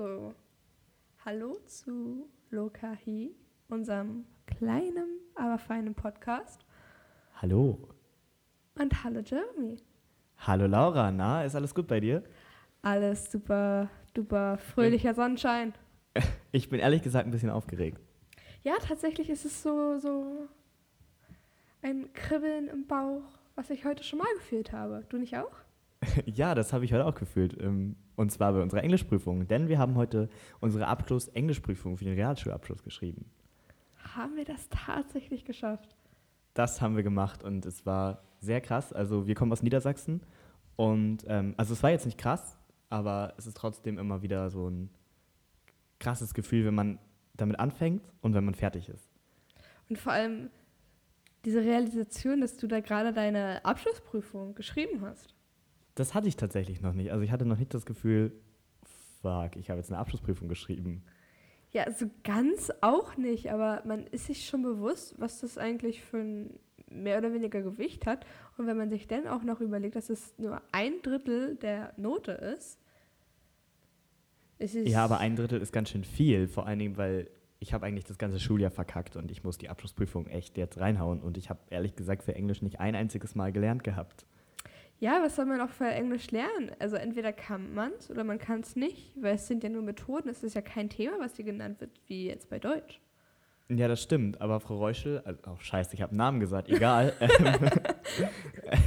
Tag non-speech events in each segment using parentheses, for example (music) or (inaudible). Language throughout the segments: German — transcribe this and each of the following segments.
Also, hallo zu Lokahi, unserem kleinen, aber feinen Podcast. Hallo. Und hallo Jeremy. Hallo Laura, na, ist alles gut bei dir? Alles super, duper fröhlicher Sonnenschein. (laughs) Ich bin ehrlich gesagt ein bisschen aufgeregt. Ja, tatsächlich ist es so, so ein Kribbeln im Bauch, was ich heute schon mal gefühlt habe. Du nicht auch? (laughs) Ja, das habe ich heute auch gefühlt. ähm, Und zwar bei unserer Englischprüfung. Denn wir haben heute unsere Abschluss-Englischprüfung für den Realschulabschluss geschrieben. Haben wir das tatsächlich geschafft? Das haben wir gemacht und es war sehr krass. Also wir kommen aus Niedersachsen und ähm, also es war jetzt nicht krass, aber es ist trotzdem immer wieder so ein krasses Gefühl, wenn man damit anfängt und wenn man fertig ist. Und vor allem diese Realisation, dass du da gerade deine Abschlussprüfung geschrieben hast. Das hatte ich tatsächlich noch nicht. Also ich hatte noch nicht das Gefühl, fuck, ich habe jetzt eine Abschlussprüfung geschrieben. Ja, also ganz auch nicht, aber man ist sich schon bewusst, was das eigentlich für ein mehr oder weniger Gewicht hat. Und wenn man sich dann auch noch überlegt, dass es nur ein Drittel der Note ist, es ist Ja, aber ein Drittel ist ganz schön viel, vor allen Dingen, weil ich habe eigentlich das ganze Schuljahr verkackt und ich muss die Abschlussprüfung echt jetzt reinhauen und ich habe ehrlich gesagt für Englisch nicht ein einziges Mal gelernt gehabt. Ja, was soll man auch für Englisch lernen? Also entweder kann man es oder man kann es nicht, weil es sind ja nur Methoden, es ist ja kein Thema, was hier genannt wird, wie jetzt bei Deutsch. Ja, das stimmt, aber Frau Reuschel, also, oh scheiße, ich habe einen Namen gesagt, egal. (laughs) ähm,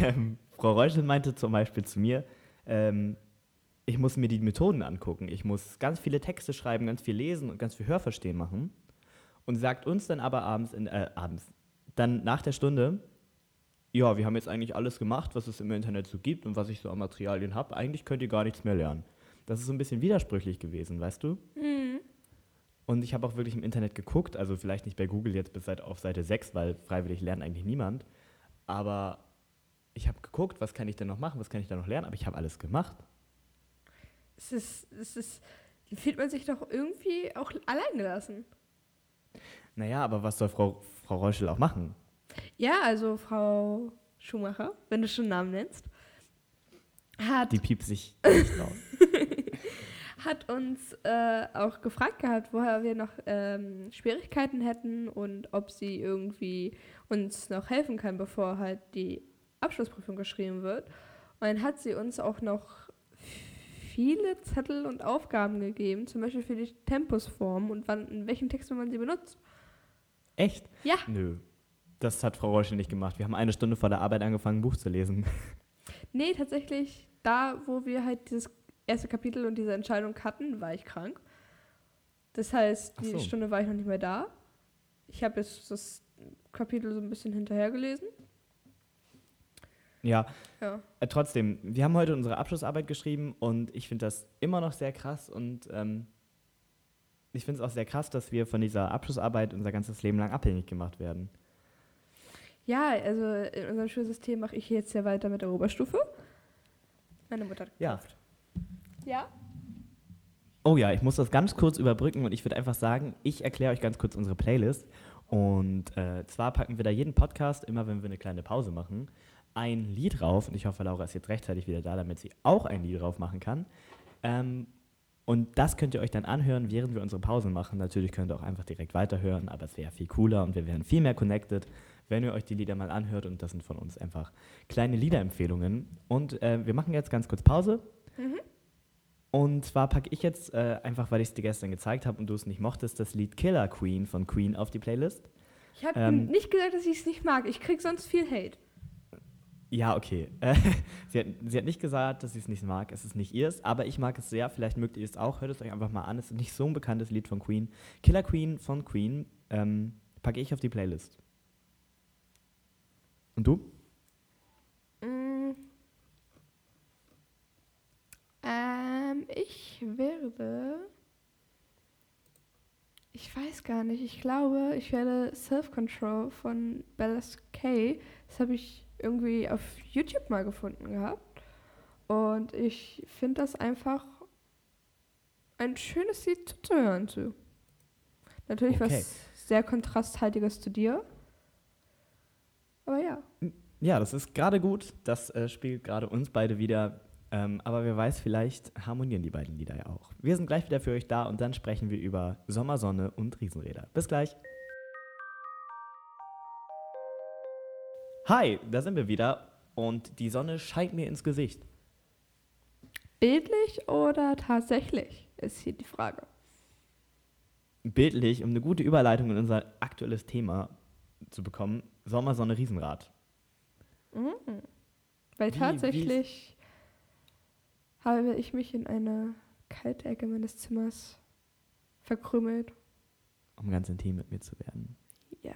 ähm, Frau Reuschel meinte zum Beispiel zu mir, ähm, ich muss mir die Methoden angucken, ich muss ganz viele Texte schreiben, ganz viel lesen und ganz viel Hörverstehen machen und sagt uns dann aber abends, in, äh, abends, dann nach der Stunde, ja, wir haben jetzt eigentlich alles gemacht, was es im Internet so gibt und was ich so an Materialien habe, eigentlich könnt ihr gar nichts mehr lernen. Das ist so ein bisschen widersprüchlich gewesen, weißt du? Mhm. Und ich habe auch wirklich im Internet geguckt, also vielleicht nicht bei Google jetzt bis auf Seite 6, weil freiwillig lernt eigentlich niemand. Aber ich habe geguckt, was kann ich denn noch machen, was kann ich da noch lernen, aber ich habe alles gemacht. Es ist, es ist, fühlt man sich doch irgendwie auch allein gelassen. Naja, aber was soll Frau, Frau Reuschel auch machen? Ja, also Frau Schumacher, wenn du schon Namen nennst, hat, Die piept sich (laughs) nicht laut. hat uns äh, auch gefragt gehabt, woher wir noch ähm, Schwierigkeiten hätten und ob sie irgendwie uns noch helfen kann, bevor halt die Abschlussprüfung geschrieben wird. Und dann hat sie uns auch noch viele Zettel und Aufgaben gegeben, zum Beispiel für die Tempusform und wann, in welchen Texten man sie benutzt. Echt? Ja. Nö. Das hat Frau Reuschel nicht gemacht. Wir haben eine Stunde vor der Arbeit angefangen, ein Buch zu lesen. (laughs) Nee, tatsächlich, da, wo wir halt dieses erste Kapitel und diese Entscheidung hatten, war ich krank. Das heißt, die so. Stunde war ich noch nicht mehr da. Ich habe jetzt das Kapitel so ein bisschen hinterher gelesen. Ja, Ja. Äh, trotzdem, wir haben heute unsere Abschlussarbeit geschrieben und ich finde das immer noch sehr krass und ähm, ich finde es auch sehr krass, dass wir von dieser Abschlussarbeit unser ganzes Leben lang abhängig gemacht werden. Ja, also in unserem Schulsystem mache ich jetzt ja weiter mit der Oberstufe. Meine Mutter hat Ja. gekauft. Ja. Oh ja, ich muss das ganz kurz überbrücken und ich würde einfach sagen, ich erkläre euch ganz kurz unsere Playlist. Und äh, zwar packen wir da jeden Podcast, immer wenn wir eine kleine Pause machen, ein Lied drauf. Und ich hoffe, Laura ist jetzt rechtzeitig wieder da, damit sie auch ein Lied drauf machen kann. Ähm, und das könnt ihr euch dann anhören, während wir unsere Pausen machen. Natürlich könnt ihr auch einfach direkt weiterhören, aber es wäre viel cooler und wir wären viel mehr connected, wenn ihr euch die Lieder mal anhört. Und das sind von uns einfach kleine Liederempfehlungen. Und äh, wir machen jetzt ganz kurz Pause. Mhm. Und zwar packe ich jetzt, äh, einfach weil ich es dir gestern gezeigt habe und du es nicht mochtest, das Lied Killer Queen von Queen auf die Playlist. Ich habe Ähm. nicht gesagt, dass ich es nicht mag. Ich krieg sonst viel Hate. Ja, okay. (laughs) Sie, hat, sie hat nicht gesagt, dass sie es nicht mag. Es ist nicht ihrs, aber ich mag es sehr. Vielleicht mögt ihr es auch. Hört es euch einfach mal an. Es ist nicht so ein bekanntes Lied von Queen. Killer Queen von Queen ähm, packe ich auf die Playlist. Und du? Mm. Ähm, ich werde. Ich weiß gar nicht. Ich glaube, ich werde Self-Control von Bellas K. Das habe ich irgendwie auf YouTube mal gefunden gehabt. Und ich finde das einfach ein schönes Lied zuzuhören zu. Natürlich Okay. was sehr kontrasthaltiges zu dir. Ja. Ja, das ist gerade gut. Das äh, spielt gerade uns beide wieder. Ähm, aber wer weiß, vielleicht harmonieren die beiden Lieder ja auch. Wir sind gleich wieder für euch da und dann sprechen wir über Sommersonne und Riesenräder. Bis gleich. Hi, da sind wir wieder und die Sonne scheint mir ins Gesicht. Bildlich oder tatsächlich, ist hier die Frage. Bildlich, um eine gute Überleitung in unser aktuelles Thema zu bekommen, Sommersonne Riesenrad. Mhm. Weil Wie- tatsächlich habe ich mich in eine kalte Ecke meines Zimmers verkrümelt. Um ganz intim mit mir zu werden. Ja.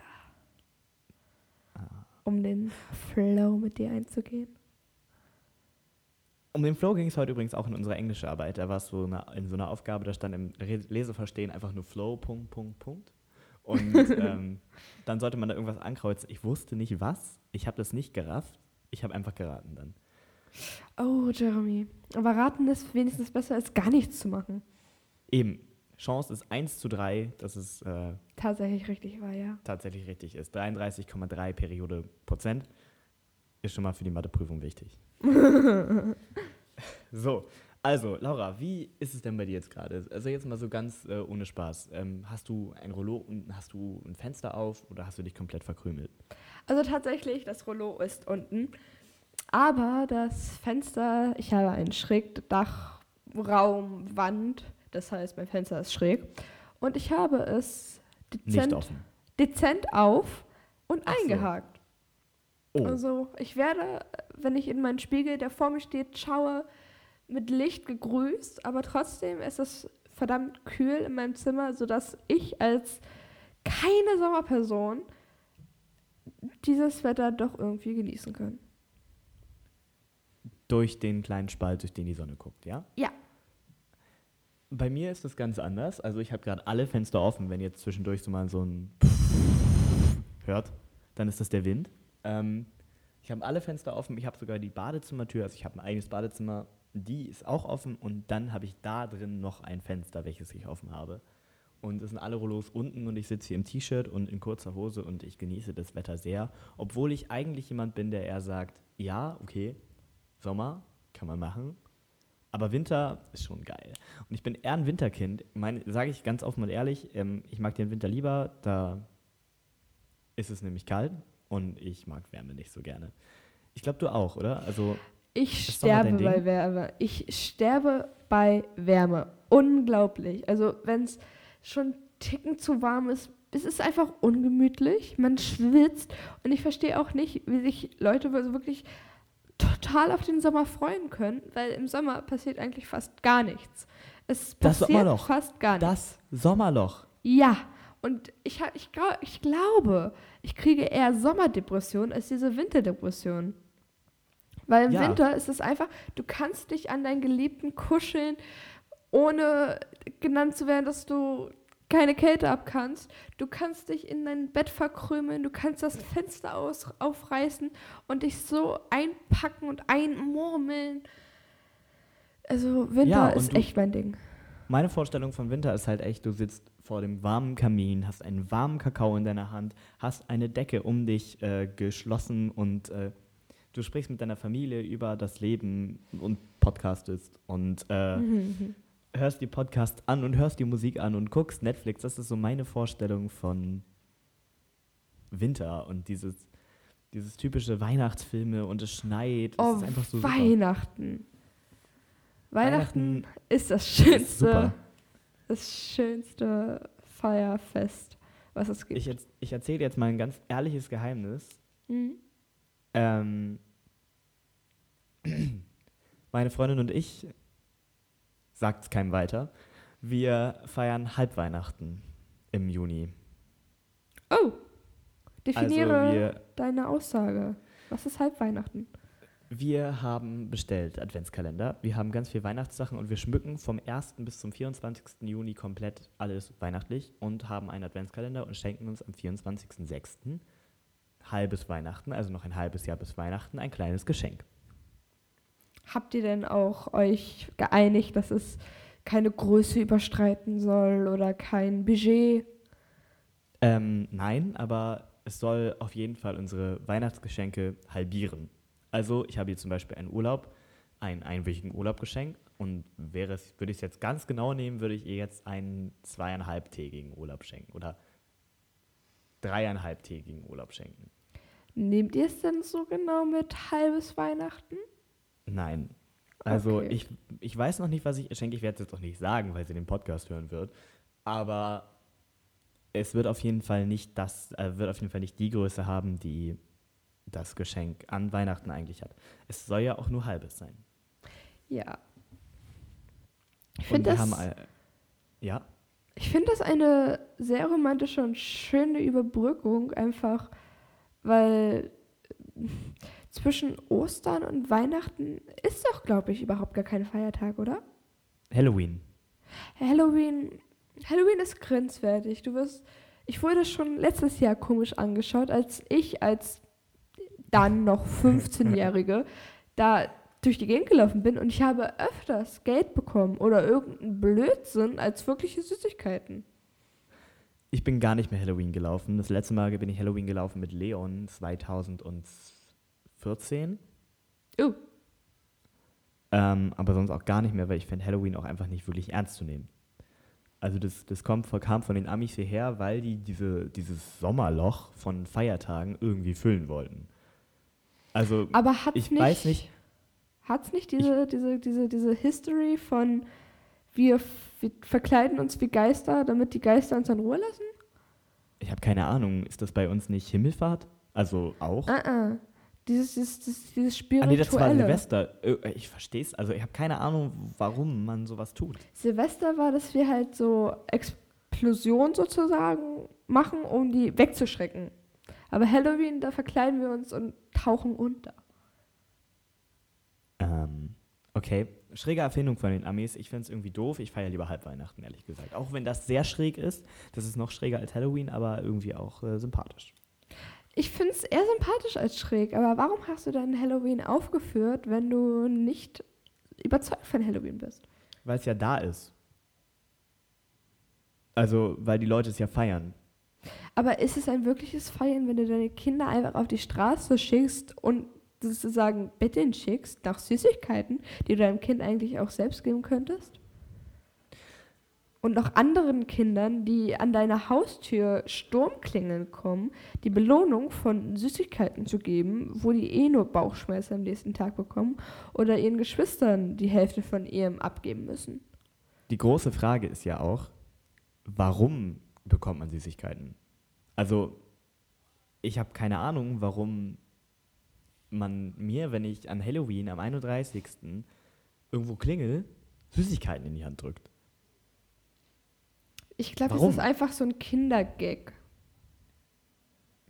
Ah. Um den Flow mit dir einzugehen. Um den Flow ging es heute übrigens auch in unserer englische Arbeit. Da war es so eine, in so einer Aufgabe, da stand im Leseverstehen einfach nur Flow, Punkt, Punkt, Punkt. Und (laughs) ähm, dann sollte man da irgendwas ankreuzen. Ich wusste nicht was. Ich habe das nicht gerafft. Ich habe einfach geraten dann. Oh, Jeremy. Aber raten ist wenigstens besser, als gar nichts zu machen. Eben, Chance ist 1 zu 3, dass es äh, Tatsächlich richtig war, ja. tatsächlich richtig ist. 33,3 Periode Prozent ist schon mal für die Matheprüfung wichtig. (laughs) so, also Laura, wie ist es denn bei dir jetzt gerade? Also jetzt mal so ganz äh, ohne Spaß. Ähm, hast du ein Rollo und hast du ein Fenster auf oder hast du dich komplett verkrümelt? Also tatsächlich, das Rollo ist unten. Aber das Fenster, ich habe einen Schrägdachraum, Wand. Das heißt, mein Fenster ist schräg. Und ich habe es dezent, dezent auf und Ach so. eingehakt. Oh, Also ich werde, wenn ich in meinen Spiegel, der vor mir steht, schaue, mit Licht gegrüßt, aber trotzdem ist es verdammt kühl in meinem Zimmer, sodass ich als keine Sommerperson dieses Wetter doch irgendwie genießen kann. durch den kleinen Spalt, durch den die Sonne guckt, ja? Ja. Bei mir ist das ganz anders. Also ich habe gerade alle Fenster offen. Wenn jetzt zwischendurch so mal so ein hört, dann ist das der Wind. Ähm, ich habe alle Fenster offen. Ich habe sogar die Badezimmertür, also ich habe ein eigenes Badezimmer, die ist auch offen. Und dann habe ich da drin noch ein Fenster, welches ich offen habe. Und es sind alle Rollos unten und ich sitze hier im T-Shirt und in kurzer Hose und ich genieße das Wetter sehr. Obwohl ich eigentlich jemand bin, der eher sagt, ja, okay, Sommer kann man machen, aber Winter ist schon geil. Und ich bin eher ein Winterkind. Sage ich ganz offen und ehrlich, ähm, ich mag den Winter lieber, da ist es nämlich kalt und ich mag Wärme nicht so gerne. Ich glaube, du auch, oder? Also, Ich sterbe bei? Wärme. Ich sterbe bei Wärme. Unglaublich. Also wenn es schon ticken zu warm ist, es ist einfach ungemütlich. Man schwitzt. Und ich verstehe auch nicht, wie sich Leute wirklich total auf den Sommer freuen können, weil im Sommer passiert eigentlich fast gar nichts. Es Das passiert Sommerloch. fast gar nichts. das Sommerloch. Ja, und ich, hab, ich, glaub, ich glaube, ich kriege eher Sommerdepression als diese Winterdepression. Weil im Ja. Winter ist es einfach, du kannst dich an deinen Geliebten kuscheln, ohne genannt zu werden, dass du keine Kälte abkannst. Du kannst dich in dein Bett verkrümeln, du kannst das Fenster aus, aufreißen und dich so einpacken und einmurmeln. Also Winter Ja, ist du- echt mein Ding. Meine Vorstellung von Winter ist halt echt, du sitzt vor dem warmen Kamin, hast einen warmen Kakao in deiner Hand, hast eine Decke um dich äh, geschlossen und äh, du sprichst mit deiner Familie über das Leben und podcastest und äh, Mhm. hörst die Podcasts an und hörst die Musik an und guckst Netflix. Das ist so meine Vorstellung von Winter und dieses, dieses typische Weihnachtsfilme und es schneit. Es Oh, ist einfach so. Weihnachten. Weihnachten Weihnachten ist das schönste, das schönste Feierfest, was es gibt. Ich, ich erzähle jetzt mal ein ganz ehrliches Geheimnis. Mhm. Ähm, (clears throat) meine Freundin und ich, sagt es keinem weiter, wir feiern Halbweihnachten im Juni. Oh, definiere Also wir, deine Aussage. Was ist Halbweihnachten? wir haben bestellt Adventskalender. Wir haben ganz viel Weihnachtssachen und wir schmücken vom 1. bis zum 24. Juni komplett alles weihnachtlich und haben einen Adventskalender und schenken uns am 24.06. halbes Weihnachten, also noch ein halbes Jahr bis Weihnachten, ein kleines Geschenk. Habt ihr denn auch euch geeinigt, dass es keine Größe überstreiten soll oder kein Budget? Ähm, nein, aber es soll auf jeden Fall unsere Weihnachtsgeschenke halbieren. Also ich habe hier zum Beispiel einen Urlaub, einen einwöchigen Urlaub geschenkt. Und wäre es, würde ich es jetzt ganz genau nehmen, würde ich ihr jetzt einen zweieinhalbtägigen Urlaub schenken oder dreieinhalbtägigen Urlaub schenken. Nehmt ihr es denn so genau mit halbes Weihnachten? Nein. Also Okay. ich, ich weiß noch nicht, was ich ihr schenke. Ich werde es jetzt auch nicht sagen, weil sie den Podcast hören wird. Aber es wird auf jeden Fall nicht das, äh, wird auf jeden Fall nicht die Größe haben, die das Geschenk an Weihnachten eigentlich hat. Es soll ja auch nur halbes sein. Ja. Ich finde das, haben all- ja. ich find das eine sehr romantische und schöne Überbrückung, einfach weil zwischen Ostern und Weihnachten ist doch, glaube ich, überhaupt gar kein Feiertag, oder? Halloween. Halloween, Halloween ist grenzwertig. Du wirst, ich wurde schon letztes Jahr komisch angeschaut, als ich als dann noch 15-Jährige (laughs) da durch die Gegend gelaufen bin und ich habe öfters Geld bekommen oder irgendeinen Blödsinn als wirkliche Süßigkeiten. Ich bin gar nicht mehr Halloween gelaufen. Das letzte Mal bin ich Halloween gelaufen mit Leon 2014. Oh, Ähm, aber sonst auch gar nicht mehr, weil ich finde Halloween auch einfach nicht wirklich ernst zu nehmen. Also das, das kommt, kam von den Amis hierher, weil die diese, dieses Sommerloch von Feiertagen irgendwie füllen wollten. Also aber hat's ich nicht, weiß nicht, Hat's nicht diese, diese, diese, diese History von wir, wir verkleiden uns wie Geister, damit die Geister uns in Ruhe lassen? ich habe keine Ahnung, ist das bei uns nicht Himmelfahrt? Also auch? Ah, ah. Dieses, dieses, dieses, dieses Ah, Spirituelle. nee, das war Silvester. Äh, Ich verstehe es. Also ich habe keine Ahnung, warum man sowas tut. Silvester war, dass wir halt so Explosion sozusagen machen, um die wegzuschrecken. Aber Halloween, da verkleiden wir uns und tauchen unter. Ähm, okay, schräge Erfindung von den Amis. Ich finde es irgendwie doof. Ich feiere lieber Halbweihnachten, ehrlich gesagt. Auch wenn das sehr schräg ist. Das ist noch schräger als Halloween, aber irgendwie auch äh, sympathisch. Ich finde es eher sympathisch als schräg, aber warum hast du dann Halloween aufgeführt, wenn du nicht überzeugt von Halloween bist? Weil es ja da ist. Also, weil die Leute es ja feiern. Aber ist es ein wirkliches Feiern, wenn du deine Kinder einfach auf die Straße schickst und sozusagen Betteln schickst nach Süßigkeiten, die du deinem Kind eigentlich auch selbst geben könntest? Und noch anderen Kindern, die an deiner Haustür Sturmklingeln kommen, die Belohnung von Süßigkeiten zu geben, wo die eh nur Bauchschmerzen am nächsten Tag bekommen oder ihren Geschwistern die Hälfte von ihrem abgeben müssen. Die große Frage ist ja auch, warum bekommt man Süßigkeiten? Also, ich habe keine Ahnung, warum man mir, wenn ich an Halloween am 31. irgendwo klingel, Süßigkeiten in die Hand drückt. Ich glaube, Warum? ist einfach so ein Kindergag.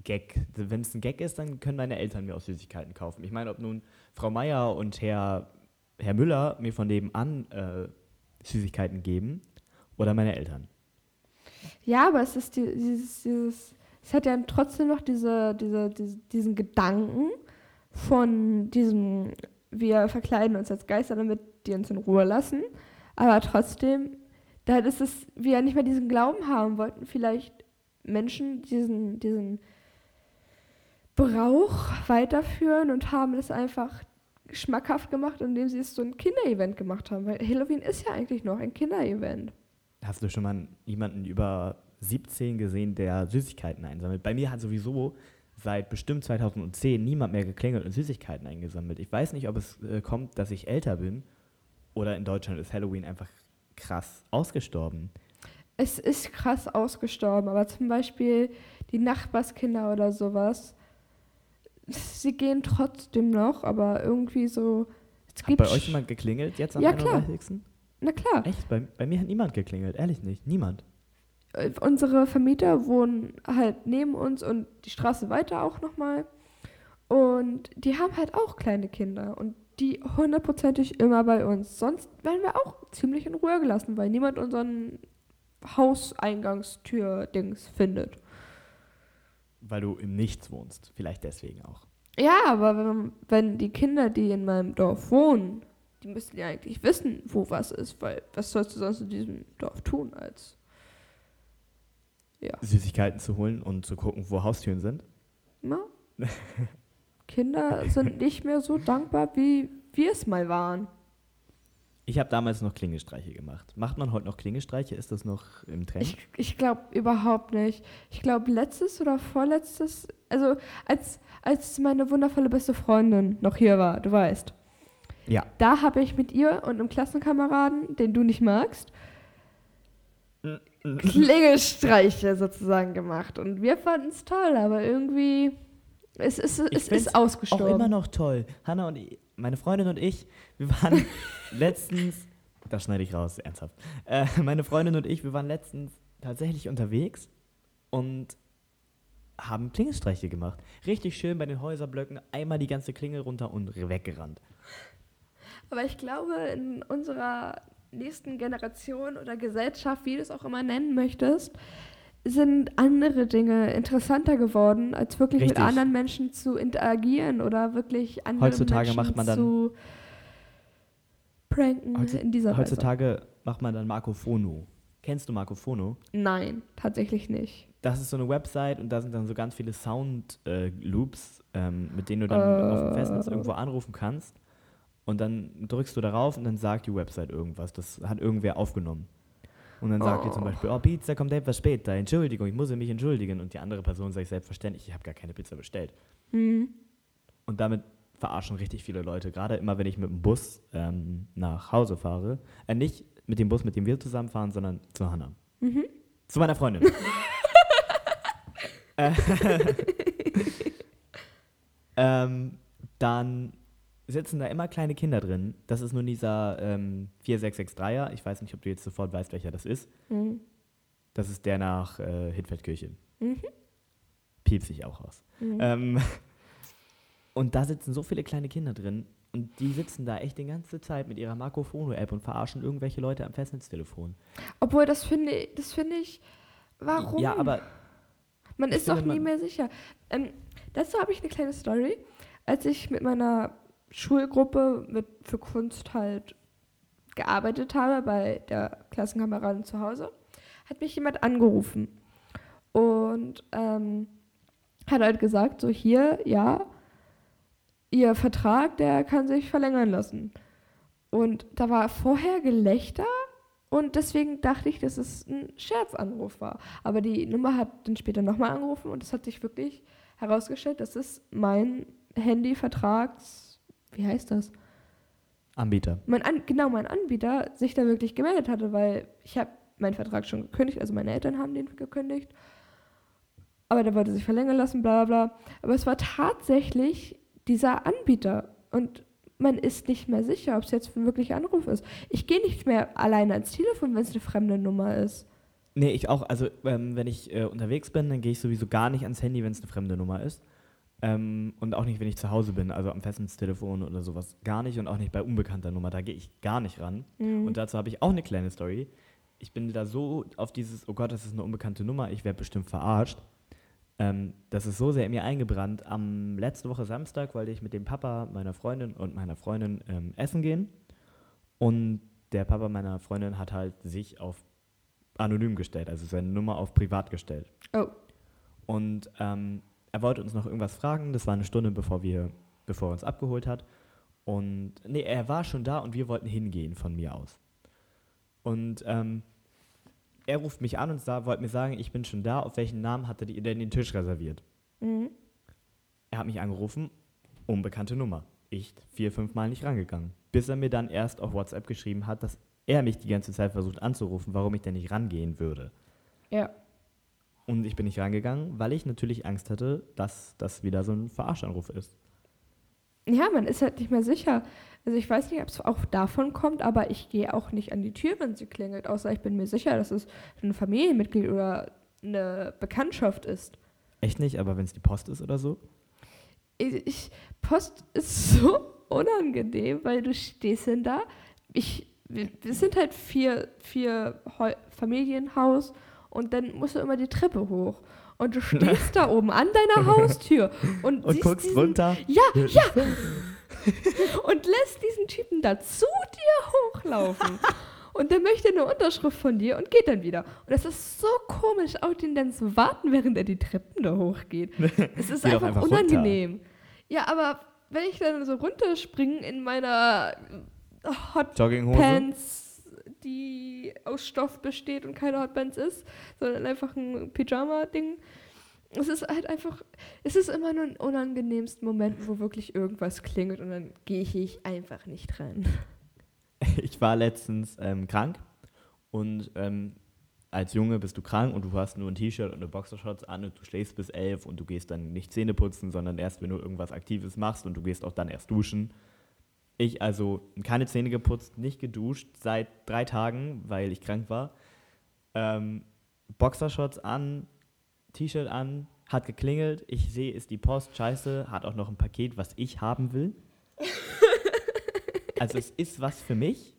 Gag. Wenn es ein Gag ist, dann können meine Eltern mir auch Süßigkeiten kaufen. Ich meine, ob nun Frau Meier und Herr, Herr Müller mir von nebenan äh, Süßigkeiten geben oder meine Eltern. Ja, aber es ist die, dieses, dieses, es hat ja trotzdem noch diese, diese, diese, diesen Gedanken von diesem, wir verkleiden uns als Geister, damit die uns in Ruhe lassen. Aber trotzdem, da ist es, wir nicht mehr diesen Glauben haben wollten, vielleicht Menschen diesen, diesen Brauch weiterführen und haben es einfach schmackhaft gemacht, indem sie es so ein Kinderevent gemacht haben. Weil Halloween ist ja eigentlich noch ein Kinderevent. Hast du schon mal jemanden über 17 gesehen, der Süßigkeiten einsammelt? Bei mir hat sowieso seit bestimmt 2010 niemand mehr geklingelt und Süßigkeiten eingesammelt. Ich weiß nicht, ob es äh, kommt, dass ich älter bin oder in Deutschland ist Halloween einfach krass ausgestorben. Es ist krass ausgestorben, aber zum Beispiel die Nachbarskinder oder sowas, sie gehen trotzdem noch, aber irgendwie so. Es Hat bei euch jemand geklingelt jetzt am Ja, klar. 31.? Na klar, Echt? Bei, bei mir hat niemand geklingelt, ehrlich nicht. Niemand. äh, unsere Vermieter wohnen halt neben uns und die Straße weiter auch nochmal. Und die haben halt auch kleine Kinder und die hundertprozentig immer bei uns. Sonst werden wir auch ziemlich in Ruhe gelassen, weil niemand unseren Hauseingangstür-Dings findet. Weil du im Nichts wohnst. Vielleicht deswegen auch. Ja, aber wenn, wenn die Kinder, die in meinem Dorf wohnen, die müssen ja eigentlich wissen, wo was ist, weil was sollst du sonst in diesem Dorf tun als ja, Süßigkeiten zu holen und zu gucken, wo Haustüren sind. na? (laughs) Kinder sind (laughs) nicht mehr so dankbar, wie wir es mal waren. Ich habe damals noch Klingelstreiche gemacht. Macht man heute noch Klingelstreiche? Ist das noch im Trend? Ich, ich glaube überhaupt nicht. Ich glaube letztes oder vorletztes, also als, als meine wundervolle beste Freundin noch hier war, du weißt. Ja. Da habe ich mit ihr und einem Klassenkameraden, den du nicht magst, Klingelstreiche sozusagen gemacht. Und wir fanden es toll, aber irgendwie, es, Ich es ist ausgestorben. Auch immer noch toll. Hanna und ich, meine Freundin und ich, wir waren (laughs) letztens, das schneide ich raus, ernsthaft. Äh, meine Freundin und ich, wir waren letztens tatsächlich unterwegs und haben Klingelstreiche gemacht. Richtig schön bei den Häuserblöcken, einmal die ganze Klingel runter und weggerannt. Aber ich glaube, in unserer nächsten Generation oder Gesellschaft, wie du es auch immer nennen möchtest, sind andere Dinge interessanter geworden, als wirklich Richtig. mit anderen Menschen zu interagieren oder wirklich andere Heutzutage Menschen macht man dann- zu pranken Heutzu- in dieser Heutzutage macht man dann Marco Fono. Kennst du Marco Fono? Weise. Nein, tatsächlich nicht. Das ist so eine Website und da sind dann so ganz viele Sound-Loops, ähm, mit denen du dann auf dem Festnetz Äh. irgendwo anrufen kannst. Und dann drückst du darauf und dann sagt die Website irgendwas. Das hat irgendwer aufgenommen. Und dann sagt die zum Oh. Beispiel, oh, Pizza kommt etwas später, Entschuldigung, ich muss mich entschuldigen. Und die andere Person sagt selbstverständlich, ich habe gar keine Pizza bestellt. Hm. Und damit verarschen richtig viele Leute. Gerade immer, wenn ich mit dem Bus ähm, nach Hause fahre. Äh, nicht mit dem Bus, mit dem wir zusammenfahren, sondern zu Hannah. Mhm. Zu meiner Freundin. (laughs) Äh, (laughs) ähm, dann sitzen da immer kleine Kinder drin. Das ist nun dieser ähm, 4663er. Ich weiß nicht, ob du jetzt sofort weißt, welcher das ist. Mhm. Das ist der nach äh, Hitfeldkirche. Mhm. Piepst sich auch aus. Mhm. Ähm, (laughs) und da sitzen so viele kleine Kinder drin. Und die sitzen da echt die ganze Zeit mit ihrer Marco Fono-App und verarschen irgendwelche Leute am Festnetztelefon. Obwohl, das finde ich, das finde ich, warum? Ja, aber Man Ich ist doch nie mehr sicher. Ähm, dazu habe ich eine kleine Story. Als ich mit meiner Schulgruppe mit, für Kunst halt gearbeitet habe, bei der Klassenkameradin zu Hause, hat mich jemand angerufen. Und ähm, hat halt gesagt, so hier, ja, ihr Vertrag, der kann sich verlängern lassen. Und da war vorher Gelächter und deswegen dachte ich, dass es ein Scherzanruf war. Aber die Nummer hat dann später nochmal angerufen und es hat sich wirklich herausgestellt, dass es mein Handyvertrags, wie heißt das? Anbieter. Mein An genau, mein Anbieter sich da wirklich gemeldet hatte, weil ich habe meinen Vertrag schon gekündigt, also meine Eltern haben den gekündigt. Aber der wollte sich verlängern lassen, bla bla bla. Aber es war tatsächlich dieser Anbieter. Und man ist nicht mehr sicher, ob es jetzt ein wirklicher Anruf ist. Ich gehe nicht mehr alleine ans Telefon, wenn es eine fremde Nummer ist. Nee, ich auch. Also, ähm, wenn ich äh, unterwegs bin, dann gehe ich sowieso gar nicht ans Handy, wenn es eine fremde Nummer ist. Ähm, und auch nicht, wenn ich zu Hause bin, also am Festnetztelefon oder sowas. Gar nicht und auch nicht bei unbekannter Nummer. Da gehe ich gar nicht ran. Mhm. Und dazu habe ich auch eine kleine Story. Ich bin da so auf dieses, oh Gott, das ist eine unbekannte Nummer, ich werde bestimmt verarscht. Ähm, das ist so sehr in mir eingebrannt. Am letzte Woche Samstag wollte ich mit dem Papa meiner Freundin und meiner Freundin ähm, essen gehen. Und der Papa meiner Freundin hat halt sich auf anonym gestellt, also seine Nummer auf privat gestellt. Oh. Und ähm, er wollte uns noch irgendwas fragen. Das war eine Stunde, bevor, wir, bevor er uns abgeholt hat. Und nee, er war schon da und wir wollten hingehen von mir aus. Und ähm, er ruft mich an und sa- wollte mir sagen, ich bin schon da. Auf welchen Namen hatte ihr denn den Tisch reserviert? Mhm. Er hat mich angerufen, unbekannte Nummer. Ich vier, fünf Mal nicht rangegangen. Bis er mir dann erst auf WhatsApp geschrieben hat, dass er mich die ganze Zeit versucht anzurufen, warum ich denn nicht rangehen würde. Ja. Und ich bin nicht rangegangen, weil ich natürlich Angst hatte, dass das wieder so ein Verarschanruf ist. Ja, man ist halt nicht mehr sicher. Also ich weiß nicht, ob es auch davon kommt, aber ich gehe auch nicht an die Tür, wenn sie klingelt, außer ich bin mir sicher, dass es ein Familienmitglied oder eine Bekanntschaft ist. Echt nicht, aber wenn es die Post ist oder so? Ich, ich, Post ist (laughs) so unangenehm, weil du stehst denn da. Ich, wir, wir sind halt vier, vier Heu Familienhaus und dann musst du immer die Treppe hoch. Und du (laughs) stehst da oben an deiner Haustür und, Und siehst guckst diesen, runter. Ja, ja. (laughs) und lässt diesen Typen da zu dir hochlaufen. Und der möchte eine Unterschrift von dir und geht dann wieder. Und das ist so komisch, auf den dann zu warten, während er die Treppen da hochgeht. (laughs) Es ist einfach, einfach runter. unangenehm. Ja, aber wenn ich dann so runterspringe in meiner Hot Jogginghose. Pants, die aus Stoff besteht und keine Hotpants ist, sondern einfach ein Pyjama-Ding. Es ist halt einfach, es ist immer nur in unangenehmsten Momenten, wo wirklich irgendwas klingelt und dann gehe ich einfach nicht rein. (laughs) Ich war letztens ähm, krank und ähm, als Junge bist du krank und du hast nur ein T-Shirt und eine Boxershorts an und du schläfst bis elf und du gehst dann nicht Zähne putzen, sondern erst, wenn du irgendwas Aktives machst und du gehst auch dann erst duschen. Ich also keine Zähne geputzt, nicht geduscht seit drei Tagen, weil ich krank war. Ähm, Boxershorts an, T-Shirt an, hat geklingelt. Ich sehe, ist die Post scheiße, hat auch noch ein Paket, was ich haben will. (laughs) Also es ist was für mich.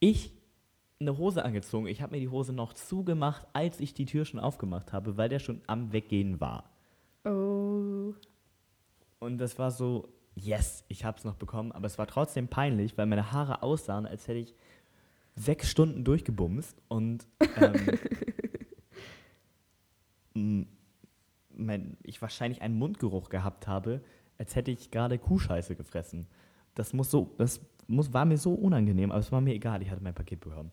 Ich eine Hose angezogen. Ich habe mir die Hose noch zugemacht, als ich die Tür schon aufgemacht habe, weil der schon am Weggehen war. Oh. Und das war so, yes, ich habe es noch bekommen, aber es war trotzdem peinlich, weil meine Haare aussahen, als hätte ich sechs Stunden durchgebumst und ähm, (laughs) mein, ich wahrscheinlich einen Mundgeruch gehabt habe, als hätte ich gerade Kuhscheiße gefressen. Das muss so, das muss, war mir so unangenehm, aber es war mir egal, ich hatte mein Paket bekommen.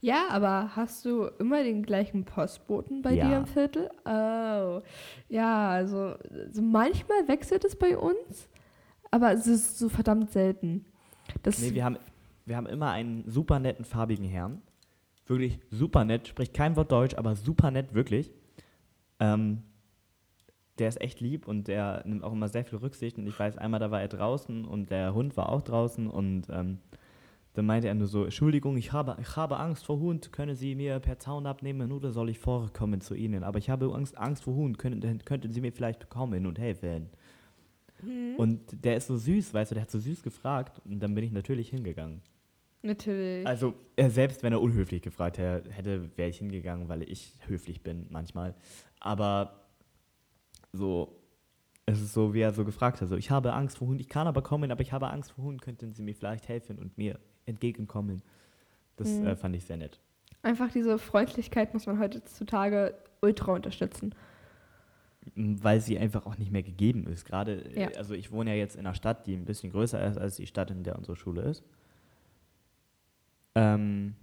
Ja, aber hast du immer den gleichen Postboten bei Ja. dir im Viertel? Oh. Ja, also so manchmal wechselt es bei uns, aber es ist so verdammt selten. Das, Nee, wir haben, wir haben immer einen super netten farbigen Herrn. Wirklich super nett, spricht kein Wort Deutsch, aber super nett, wirklich. Ähm, der ist echt lieb und der nimmt auch immer sehr viel Rücksicht. Und ich weiß, einmal da war er draußen und der Hund war auch draußen und ähm, dann meinte er nur so, Entschuldigung, ich habe, ich habe Angst vor Hund, können Sie mir per Zaun abnehmen oder soll ich vorkommen zu Ihnen? Aber ich habe Angst, Angst vor Hund, können, könnten Sie mir vielleicht kommen und helfen? Hm, Und der ist so süß, weißt du, der hat so süß gefragt und dann bin ich natürlich hingegangen. natürlich. Also, er selbst, wenn er unhöflich gefragt hä- hätte, wäre ich hingegangen, weil ich höflich bin manchmal. Aber so, es ist so, wie er so gefragt hat: so, Ich habe Angst vor Hunden, ich kann aber kommen, aber ich habe Angst vor Hunden, könnten Sie mir vielleicht helfen und mir entgegenkommen? Das Mhm. äh, fand ich sehr nett. Einfach diese Freundlichkeit muss man heutzutage ultra unterstützen. Weil sie einfach auch nicht mehr gegeben ist. Gerade, äh, Ja. also ich wohne ja jetzt in einer Stadt, die ein bisschen größer ist als die Stadt, in der unsere Schule ist. Ähm,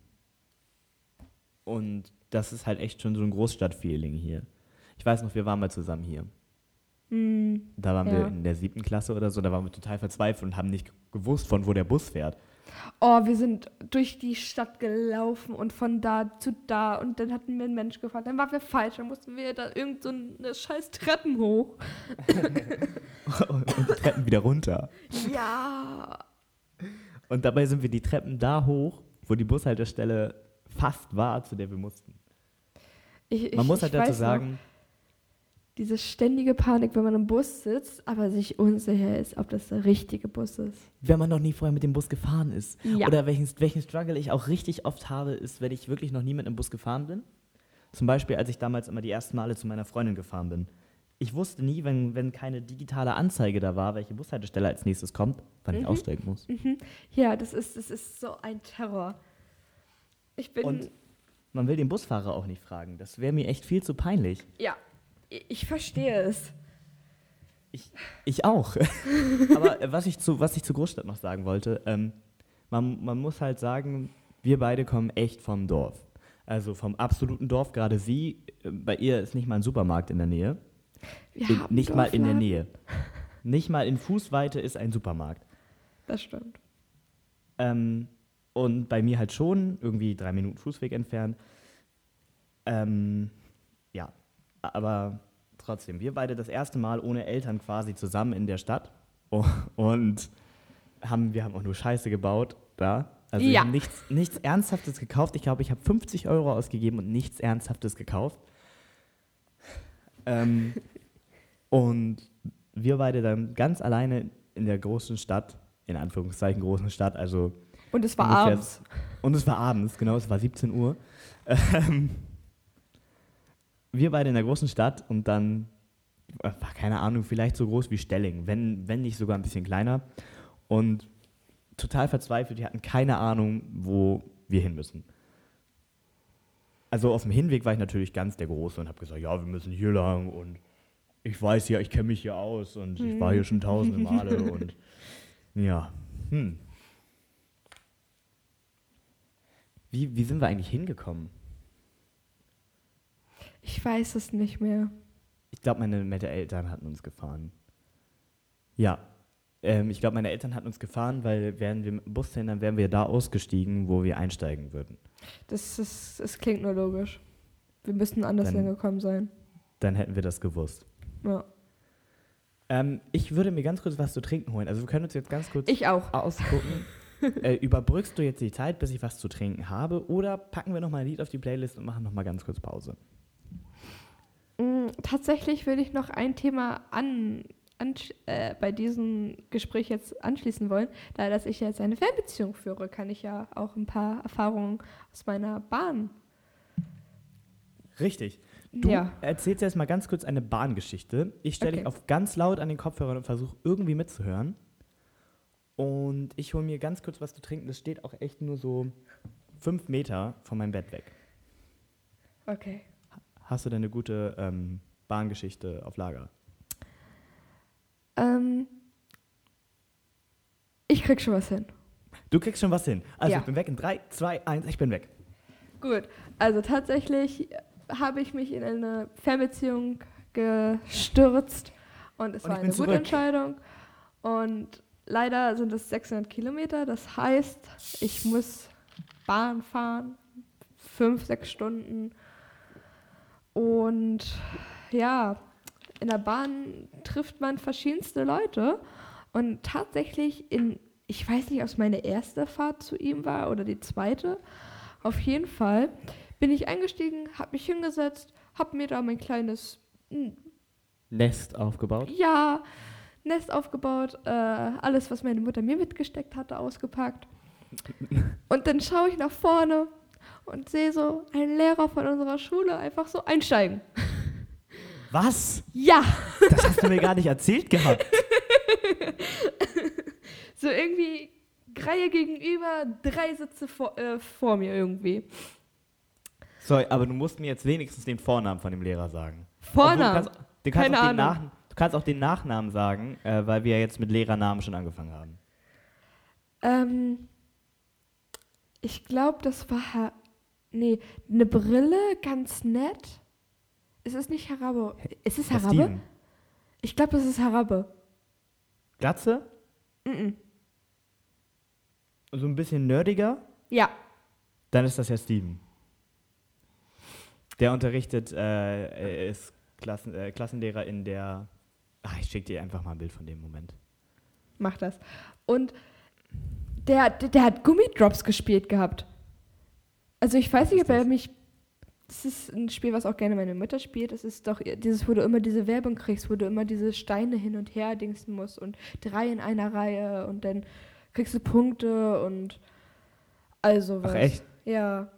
und das ist halt echt schon so ein Großstadtfeeling hier. Ich weiß noch, wir waren mal zusammen hier. Hm, Da waren wir Ja. in der siebten Klasse oder so, da waren wir total verzweifelt und haben nicht gewusst, von wo der Bus fährt. Oh, wir sind durch die Stadt gelaufen und von da zu da und dann hatten wir einen Mensch gefragt, dann waren wir falsch, dann mussten wir da irgend so eine scheiß Treppen hoch. (laughs) und die Treppen wieder runter. Ja. Und dabei sind wir die Treppen da hoch, wo die Bushaltestelle fast war, zu der wir mussten. Ich, ich, Man muss halt dazu weiß noch, sagen, diese ständige Panik, wenn man im Bus sitzt, aber sich unsicher ist, ob das der richtige Bus ist. wenn man noch nie vorher mit dem Bus gefahren ist. Ja. Oder welchen, welchen Struggle ich auch richtig oft habe, ist, wenn ich wirklich noch nie mit einem Bus gefahren bin. Zum Beispiel, als ich damals immer die ersten Male zu meiner Freundin gefahren bin. Ich wusste nie, wenn, wenn keine digitale Anzeige da war, welche Bushaltestelle als nächstes kommt, wann ich Mhm. aussteigen muss. Mhm. Ja, das ist, das ist so ein Terror. Ich bin. Und man will den Busfahrer auch nicht fragen. Das wäre mir echt viel zu peinlich. ja, ich, ich verstehe es. Ich auch. (laughs) Aber äh, was ich, zu, was ich zu Großstadt noch sagen wollte, ähm, man, man muss halt sagen, wir beide kommen echt vom Dorf. Also vom absoluten Dorf. Gerade sie, äh, bei ihr ist nicht mal ein Supermarkt in der Nähe. Wir In, haben nicht mal in der Dorfladen. Nähe. Nicht mal in Fußweite ist ein Supermarkt. Das stimmt. Ähm, und bei mir halt schon, irgendwie drei Minuten Fußweg entfernt. Ähm, aber trotzdem, wir beide das erste Mal ohne Eltern quasi zusammen in der Stadt. (laughs) Und haben, wir haben auch nur Scheiße gebaut da. Also wir Ja. haben nichts, nichts Ernsthaftes gekauft. Ich glaube, ich habe 50 Euro ausgegeben und nichts Ernsthaftes gekauft. Ähm, und wir beide dann ganz alleine in der großen Stadt, in Anführungszeichen großen Stadt, also Und es war abends. Und es war abends, genau, es war 17 Uhr. (laughs) Ähm, wir beide in der großen Stadt und dann, äh, war keine Ahnung, vielleicht so groß wie Stelling, wenn, wenn nicht sogar ein bisschen kleiner. Und total verzweifelt, wir hatten keine Ahnung, wo wir hin müssen. Also auf dem Hinweg war ich natürlich ganz der Große und habe gesagt, ja, wir müssen hier lang und ich weiß ja, ich kenne mich hier aus und ich war hier schon tausende Male (laughs) und ja. Hm. Wie, wie sind wir eigentlich hingekommen? Ich weiß es nicht mehr. Ich glaube, meine, meine Eltern hatten uns gefahren. Ja. Ähm, ich glaube, meine Eltern hatten uns gefahren, weil wären wir mit dem Bus hin, dann wären wir da ausgestiegen, wo wir einsteigen würden. Das, ist, das klingt nur logisch. Wir müssten anders Dann- hingekommen sein. Dann hätten wir das gewusst. Ja. Ähm, ich würde mir ganz kurz was zu trinken holen. Also wir können uns jetzt ganz kurz Ich auch. ausgucken. (laughs) äh, überbrückst du jetzt die Zeit, bis ich was zu trinken habe? Oder packen wir nochmal ein Lied auf die Playlist und machen nochmal ganz kurz Pause? Tatsächlich würde ich noch ein Thema an, an, äh, bei diesem Gespräch jetzt anschließen wollen. Da dass ich jetzt eine Fernbeziehung führe, kann ich ja auch ein paar Erfahrungen aus meiner Bahn. Richtig. Du Ja. erzählst jetzt mal ganz kurz eine Bahngeschichte. Ich stelle dich Okay. auf ganz laut an den Kopfhörer und versuche irgendwie mitzuhören. Und ich hole mir ganz kurz was zu trinken. Das steht auch echt nur so fünf Meter von meinem Bett weg. Okay. Hast du denn eine gute ähm, Bahngeschichte auf Lager? Ähm, ich krieg schon was hin. Du kriegst schon was hin. Also Ja. ich bin weg in 3, 2, 1, ich bin weg. Gut, also tatsächlich habe ich mich in eine Fernbeziehung gestürzt und es Und war eine gute. Entscheidung. Und leider sind es 600 Kilometer, das heißt, ich muss Bahn fahren, fünf, sechs Stunden. Und ja, in der Bahn trifft man verschiedenste Leute. Und tatsächlich in, ich weiß nicht, ob es meine erste Fahrt zu ihm war oder die zweite. Auf jeden Fall bin ich eingestiegen, habe mich hingesetzt, habe mir da mein kleines, mm, Nest aufgebaut. ja, Nest aufgebaut, äh, alles, was meine Mutter mir mitgesteckt hatte, ausgepackt. (laughs) Und dann schaue ich nach vorne und sehe so einen Lehrer von unserer Schule einfach so einsteigen. Was? Ja, Das hast du mir gar nicht erzählt gehabt. (laughs) so irgendwie Reihe gegenüber, drei Sitze vor, äh, vor mir irgendwie. Sorry, aber du musst mir jetzt wenigstens den Vornamen von dem Lehrer sagen. Vornamen. Du kannst, du kannst, Keine auch, den Ahnung. Nach, du kannst auch den Nachnamen sagen, äh, weil wir ja jetzt mit Lehrernamen schon angefangen haben. Ähm, ich glaube, das war. Herr- Nee, eine Brille, ganz nett. Es ist nicht Harabe. Ist es Harabe? Steven. Ich glaube, das ist Harabe. Glatze? Mm So ein bisschen nerdiger? Ja, Dann ist das ja Steven. Der unterrichtet, äh, ist Klassen, äh, Klassenlehrer in der. Ach, ich schicke dir einfach mal ein Bild von dem Moment. mach das. Und der, der, der hat Gummidrops gespielt gehabt. Also ich weiß nicht, ob er mich. Das ist ein Spiel, was auch gerne meine Mutter spielt. Das ist doch dieses, wo du immer diese Werbung kriegst, wo du immer diese Steine hin und her dingsen musst und drei in einer Reihe und dann kriegst du Punkte und also was. Ach, echt? Ja.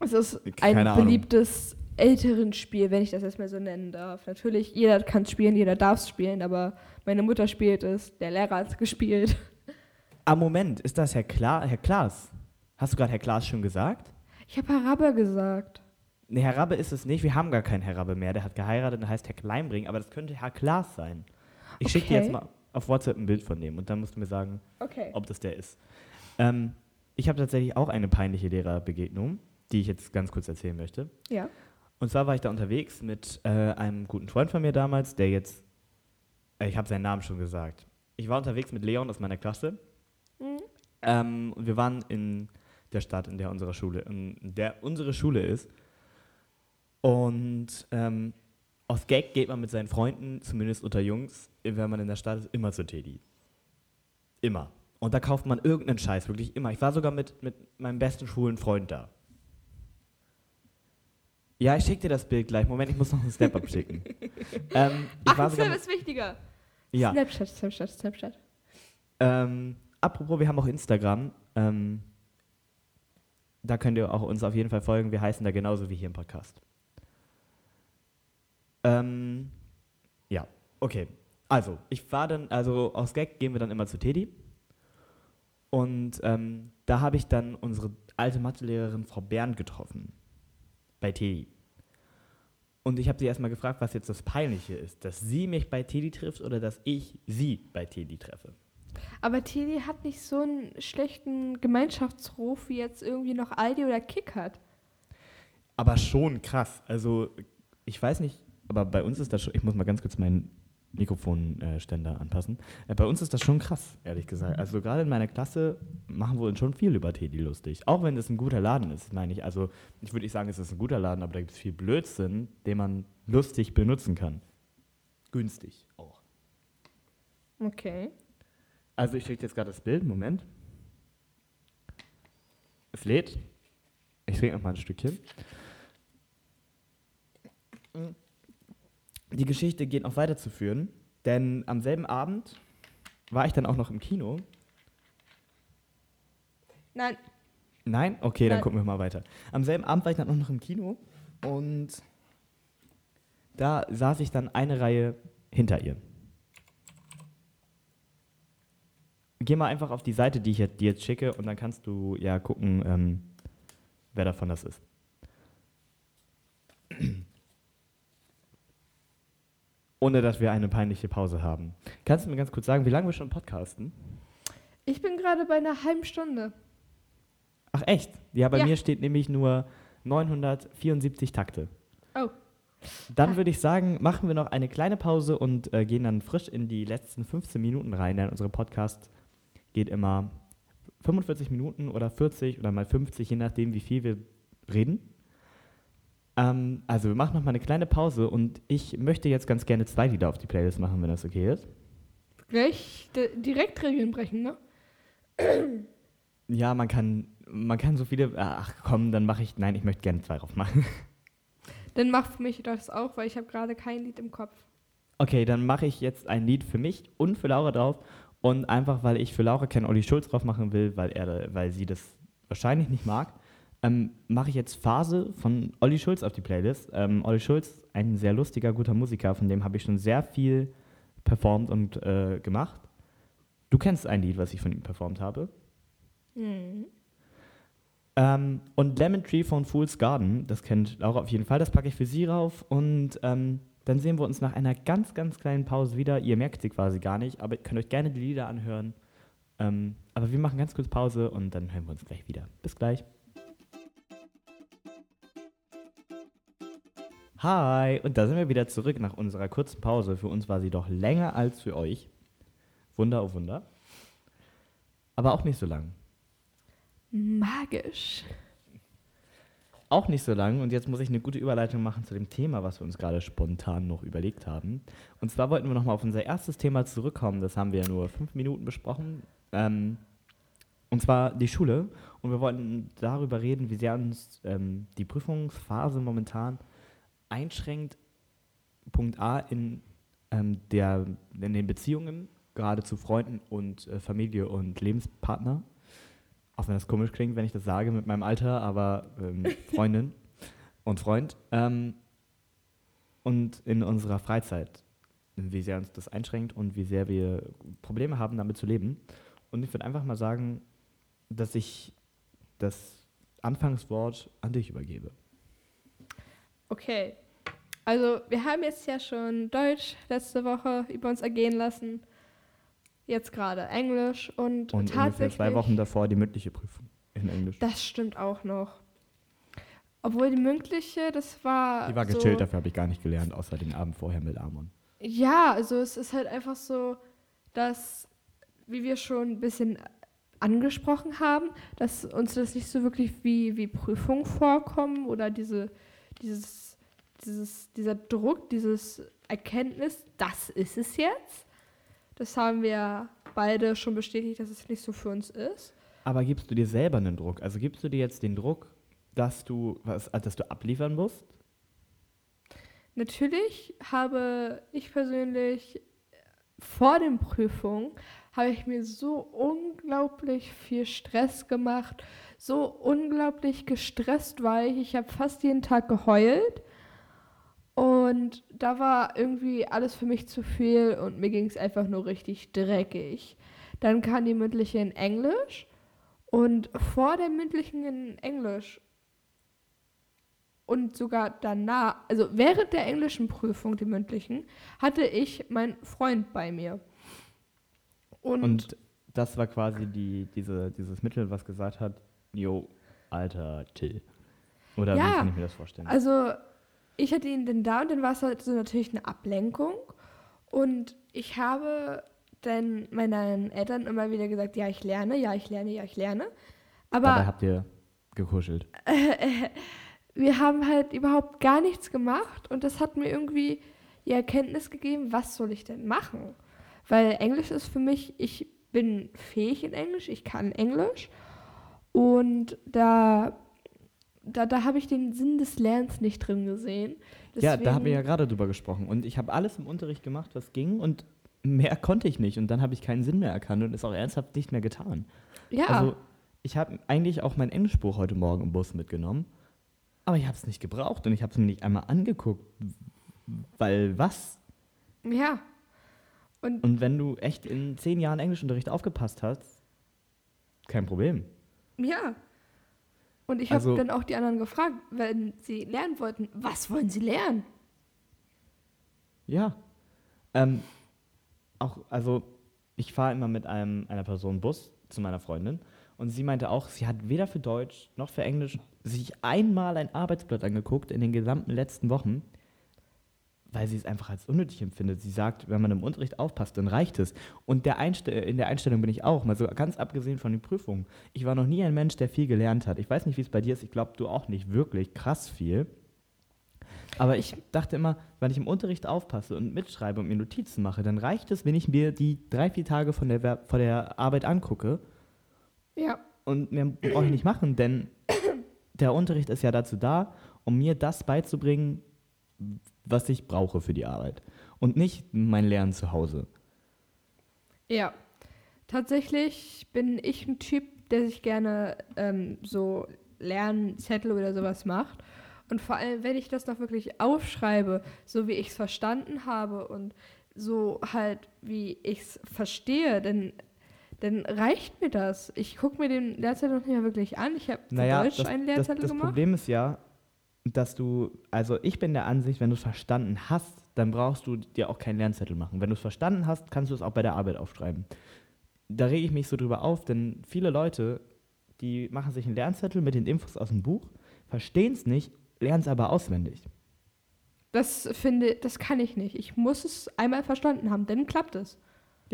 Es ist Keine ein beliebtes älteren Spiel, wenn ich das jetzt mal so nennen darf. Natürlich, jeder kann es spielen, jeder darf es spielen, aber meine Mutter spielt es, der Lehrer hat es gespielt. Ah, Moment, ist das Herr, Kla Herr Klaas? Hast du gerade Herr Klaas schon gesagt? Ich habe Harabe gesagt. Nee, Herr Rabbe ist es nicht. Wir haben gar keinen Herr Rabbe mehr. Der hat geheiratet und heißt Herr Kleinbring, aber das könnte Herr Klaas sein. Ich schicke dir Okay. jetzt mal auf WhatsApp ein Bild von dem und dann musst du mir sagen, Okay. ob das der ist. Ähm, ich habe tatsächlich auch eine peinliche Lehrerbegegnung, die ich jetzt ganz kurz erzählen möchte. Ja. Und zwar war ich da unterwegs mit äh, einem guten Freund von mir damals, der jetzt, äh, ich habe seinen Namen schon gesagt. Ich war unterwegs mit Leon aus meiner Klasse. Mhm. Ähm, wir waren in der Stadt, in der unsere Schule, in der unsere Schule ist. Und ähm, aus Gag geht man mit seinen Freunden, zumindest unter Jungs, wenn man in der Stadt ist, immer zu Teddy. Immer. Und da kauft man irgendeinen Scheiß, wirklich immer. Ich war sogar mit, mit meinem besten schwulen Freund da. Ja, ich schicke dir das Bild gleich. Moment, ich muss noch einen Snap (laughs) abschicken. ähm, ich Ach, war ein sogar Snap ist wichtiger. ja. Snapchat, Snapchat, Snapchat. Ähm, apropos, wir haben auch Instagram. Ähm, da könnt ihr auch uns auf jeden Fall folgen. Wir heißen da genauso wie hier im Podcast. Ähm, ja, okay. Also, ich war dann, also aus Gag gehen wir dann immer zu Teddy. Und ähm, da habe ich dann unsere alte Mathelehrerin Frau Bernd getroffen. Bei Teddy. Und ich habe sie erstmal gefragt, was jetzt das Peinliche ist, dass sie mich bei Teddy trifft oder dass ich sie bei Teddy treffe. Aber Teddy hat nicht so einen schlechten Gemeinschaftsruf wie jetzt irgendwie noch Aldi oder Kick hat. Aber schon krass. Also, ich weiß nicht, aber bei uns ist das schon, ich muss mal ganz kurz meinen Mikrofonständer anpassen. Äh, bei uns ist das schon krass, ehrlich gesagt. Also gerade in meiner Klasse machen wir uns schon viel über Teddy lustig. Auch wenn es ein guter Laden ist, meine ich. Also ich würde nicht sagen, es ist ein guter Laden, aber da gibt es viel Blödsinn, den man lustig benutzen kann. Günstig auch. Okay. Also ich schicke jetzt gerade das Bild, Moment. Es lädt. Ich trinke noch mal ein Stückchen. Die Geschichte geht noch weiterzuführen, denn am selben Abend war ich dann auch noch im Kino. Nein, Nein? Okay, dann Nein. gucken wir mal weiter. Am selben Abend war ich dann auch noch im Kino und da saß ich dann eine Reihe hinter ihr. Geh mal einfach auf die Seite, die ich dir jetzt schicke und dann kannst du ja gucken, ähm, wer davon das ist. Ohne dass wir eine peinliche Pause haben. Kannst du mir ganz kurz sagen, wie lange wir schon podcasten? ich bin gerade bei einer halben Stunde. Ach echt? Ja, bei Ja. mir steht nämlich nur 974 Takte. Oh. Dann würde ich sagen, machen wir noch eine kleine Pause und äh, gehen dann frisch in die letzten 15 Minuten rein, denn unsere Podcast geht immer 45 Minuten oder 40 oder mal 50, je nachdem, wie viel wir reden. Ähm, also wir machen noch mal eine kleine Pause und ich möchte jetzt ganz gerne zwei Lieder auf die Playlist machen, wenn das okay ist. Gleich di- direkt Regeln brechen, ne? Ja, man kann, man kann so viele. Ach komm, dann mache ich. Nein, ich möchte gerne zwei drauf machen. (laughs) Dann mach für mich das auch, weil ich habe gerade kein Lied im Kopf. Okay, dann mache ich jetzt ein Lied für mich und für Laura drauf. Und einfach, weil ich für Laura keinen Olli Schulz drauf machen will, weil, er, weil sie das wahrscheinlich nicht mag, ähm, mache ich jetzt Phase von Olli Schulz auf die Playlist. Ähm, Olli Schulz, ein sehr lustiger, guter Musiker, von dem habe ich schon sehr viel performt und äh, gemacht. Du kennst ein Lied, was ich von ihm performt habe. Mhm. Ähm, und Lemon Tree von Fool's Garden, das kennt Laura auf jeden Fall, das packe ich für sie rauf. Und ähm, dann sehen wir uns nach einer ganz, ganz kleinen Pause wieder. Ihr merkt sie quasi gar nicht, aber ihr könnt euch gerne die Lieder anhören. Ähm, aber wir machen ganz kurz Pause und dann hören wir uns gleich wieder. Bis gleich. Hi, und da sind wir wieder zurück nach unserer kurzen Pause. Für uns war sie doch länger als für euch. Wunder, oh Wunder. Aber auch nicht so lang. Magisch. Auch nicht so lang. Und jetzt muss ich eine gute Überleitung machen zu dem Thema, was wir uns gerade spontan noch überlegt haben. Und zwar wollten wir nochmal auf unser erstes Thema zurückkommen. Das haben wir ja nur fünf Minuten besprochen. Ähm, und zwar die Schule. Und wir wollten darüber reden, wie sehr uns ähm, die Prüfungsphase momentan einschränkt. Punkt A in, ähm, der, in den Beziehungen, gerade zu Freunden und äh, Familie und Lebenspartner. Auch wenn das komisch klingt, wenn ich das sage mit meinem Alter, aber ähm, (laughs) Freundin und Freund. Ähm, und in unserer Freizeit, wie sehr uns das einschränkt und wie sehr wir Probleme haben, damit zu leben. Und ich würde einfach mal sagen, dass ich das Anfangswort an dich übergebe. Okay. Also, wir haben jetzt ja schon Deutsch letzte Woche über uns ergehen lassen. Jetzt gerade Englisch und, Und ungefähr tatsächlich. zwei Wochen davor die mündliche Prüfung in Englisch. Das stimmt auch noch. Obwohl die mündliche, das war. Die war so, gechillt, dafür habe ich gar nicht gelernt, außer den Abend vorher mit Amon. Ja, also es ist halt einfach so, dass, wie wir schon ein bisschen angesprochen haben, dass uns das nicht so wirklich wie, wie Prüfungen vorkommen oder diese, dieses, dieses, dieser Druck, dieses Erkenntnis, das ist es jetzt. Das haben wir beide schon bestätigt, dass es nicht so für uns ist. Aber gibst du dir selber einen Druck? Also gibst du dir jetzt den Druck, dass du, was, äh, dass du abliefern musst? Natürlich habe ich persönlich vor den Prüfungen habe ich mir so unglaublich viel Stress gemacht, so unglaublich gestresst war ich. Ich habe fast jeden Tag geheult und da war irgendwie alles für mich zu viel und mir ging es einfach nur richtig dreckig. Dann kam die mündliche in Englisch und vor der mündlichen in Englisch Und sogar danach, also während der englischen Prüfung, die mündlichen, hatte ich meinen Freund bei mir. Und, und das war quasi die, diese, dieses Mittel, was gesagt hat, jo, alter Till. Oder ja, wie kann ich mir das vorstellen? Also ich hatte ihn dann da und dann war es halt so natürlich eine Ablenkung. Und ich habe dann meinen Eltern immer wieder gesagt, ja, ich lerne, ja, ich lerne, ja, ich lerne. Aber Dabei habt ihr gekuschelt. (laughs) wir haben halt überhaupt gar nichts gemacht und das hat mir irgendwie die Erkenntnis gegeben, was soll ich denn machen? Weil Englisch ist für mich, ich bin fähig in Englisch, ich kann Englisch und da, da, da habe ich den Sinn des Lernens nicht drin gesehen. Deswegen, ja, da haben wir ja gerade drüber gesprochen und ich habe alles im Unterricht gemacht, was ging und mehr konnte ich nicht und dann habe ich keinen Sinn mehr erkannt und es auch ernsthaft nicht mehr getan. Ja. Also ich habe eigentlich auch mein Englischbuch heute Morgen im Bus mitgenommen, aber ich habe es nicht gebraucht und ich habe es mir nicht einmal angeguckt, weil was? Ja. Und, und wenn du echt in zehn Jahren Englischunterricht aufgepasst hast, kein Problem. Ja. Und ich also, habe dann auch die anderen gefragt, wenn sie lernen wollten, was wollen sie lernen? Ja. Ähm, auch, also ich fahre immer mit einem, einer Person Bus zu meiner Freundin und sie meinte auch, sie hat weder für Deutsch noch für Englisch sich einmal ein Arbeitsblatt angeguckt in den gesamten letzten Wochen, weil sie es einfach als unnötig empfindet. Sie sagt, wenn man im Unterricht aufpasst, dann reicht es. Und der in der Einstellung bin ich auch, mal so ganz abgesehen von den Prüfungen. Ich war noch nie ein Mensch, der viel gelernt hat. Ich weiß nicht, wie es bei dir ist. Ich glaube, du auch nicht wirklich krass viel. Aber ich dachte immer, wenn ich im Unterricht aufpasse und mitschreibe und mir Notizen mache, dann reicht es, wenn ich mir die drei, vier Tage von der, von der Arbeit angucke. Ja. Und mehr brauche ich nicht machen, denn der Unterricht ist ja dazu da, um mir das beizubringen, was ich brauche für die Arbeit. Und nicht mein Lernen zu Hause. Ja. Tatsächlich bin ich ein Typ, der sich gerne ähm, so Lernzettel oder sowas macht. Und vor allem, wenn ich das noch wirklich aufschreibe, so wie ich es verstanden habe und so halt, wie ich es verstehe, dann, dann reicht mir das. Ich gucke mir den Lehrzettel noch nicht mehr wirklich an. Ich habe naja, Deutsch das, einen Lehrzettel das, das gemacht. Das Problem ist ja, dass du, also ich bin der Ansicht, wenn du es verstanden hast, dann brauchst du dir auch keinen Lernzettel machen. Wenn du es verstanden hast, kannst du es auch bei der Arbeit aufschreiben. Da rege ich mich so drüber auf, denn viele Leute, die machen sich einen Lernzettel mit den Infos aus dem Buch, verstehen es nicht lerne es aber auswendig. Das finde, das kann ich nicht. Ich muss es einmal verstanden haben, dann klappt es.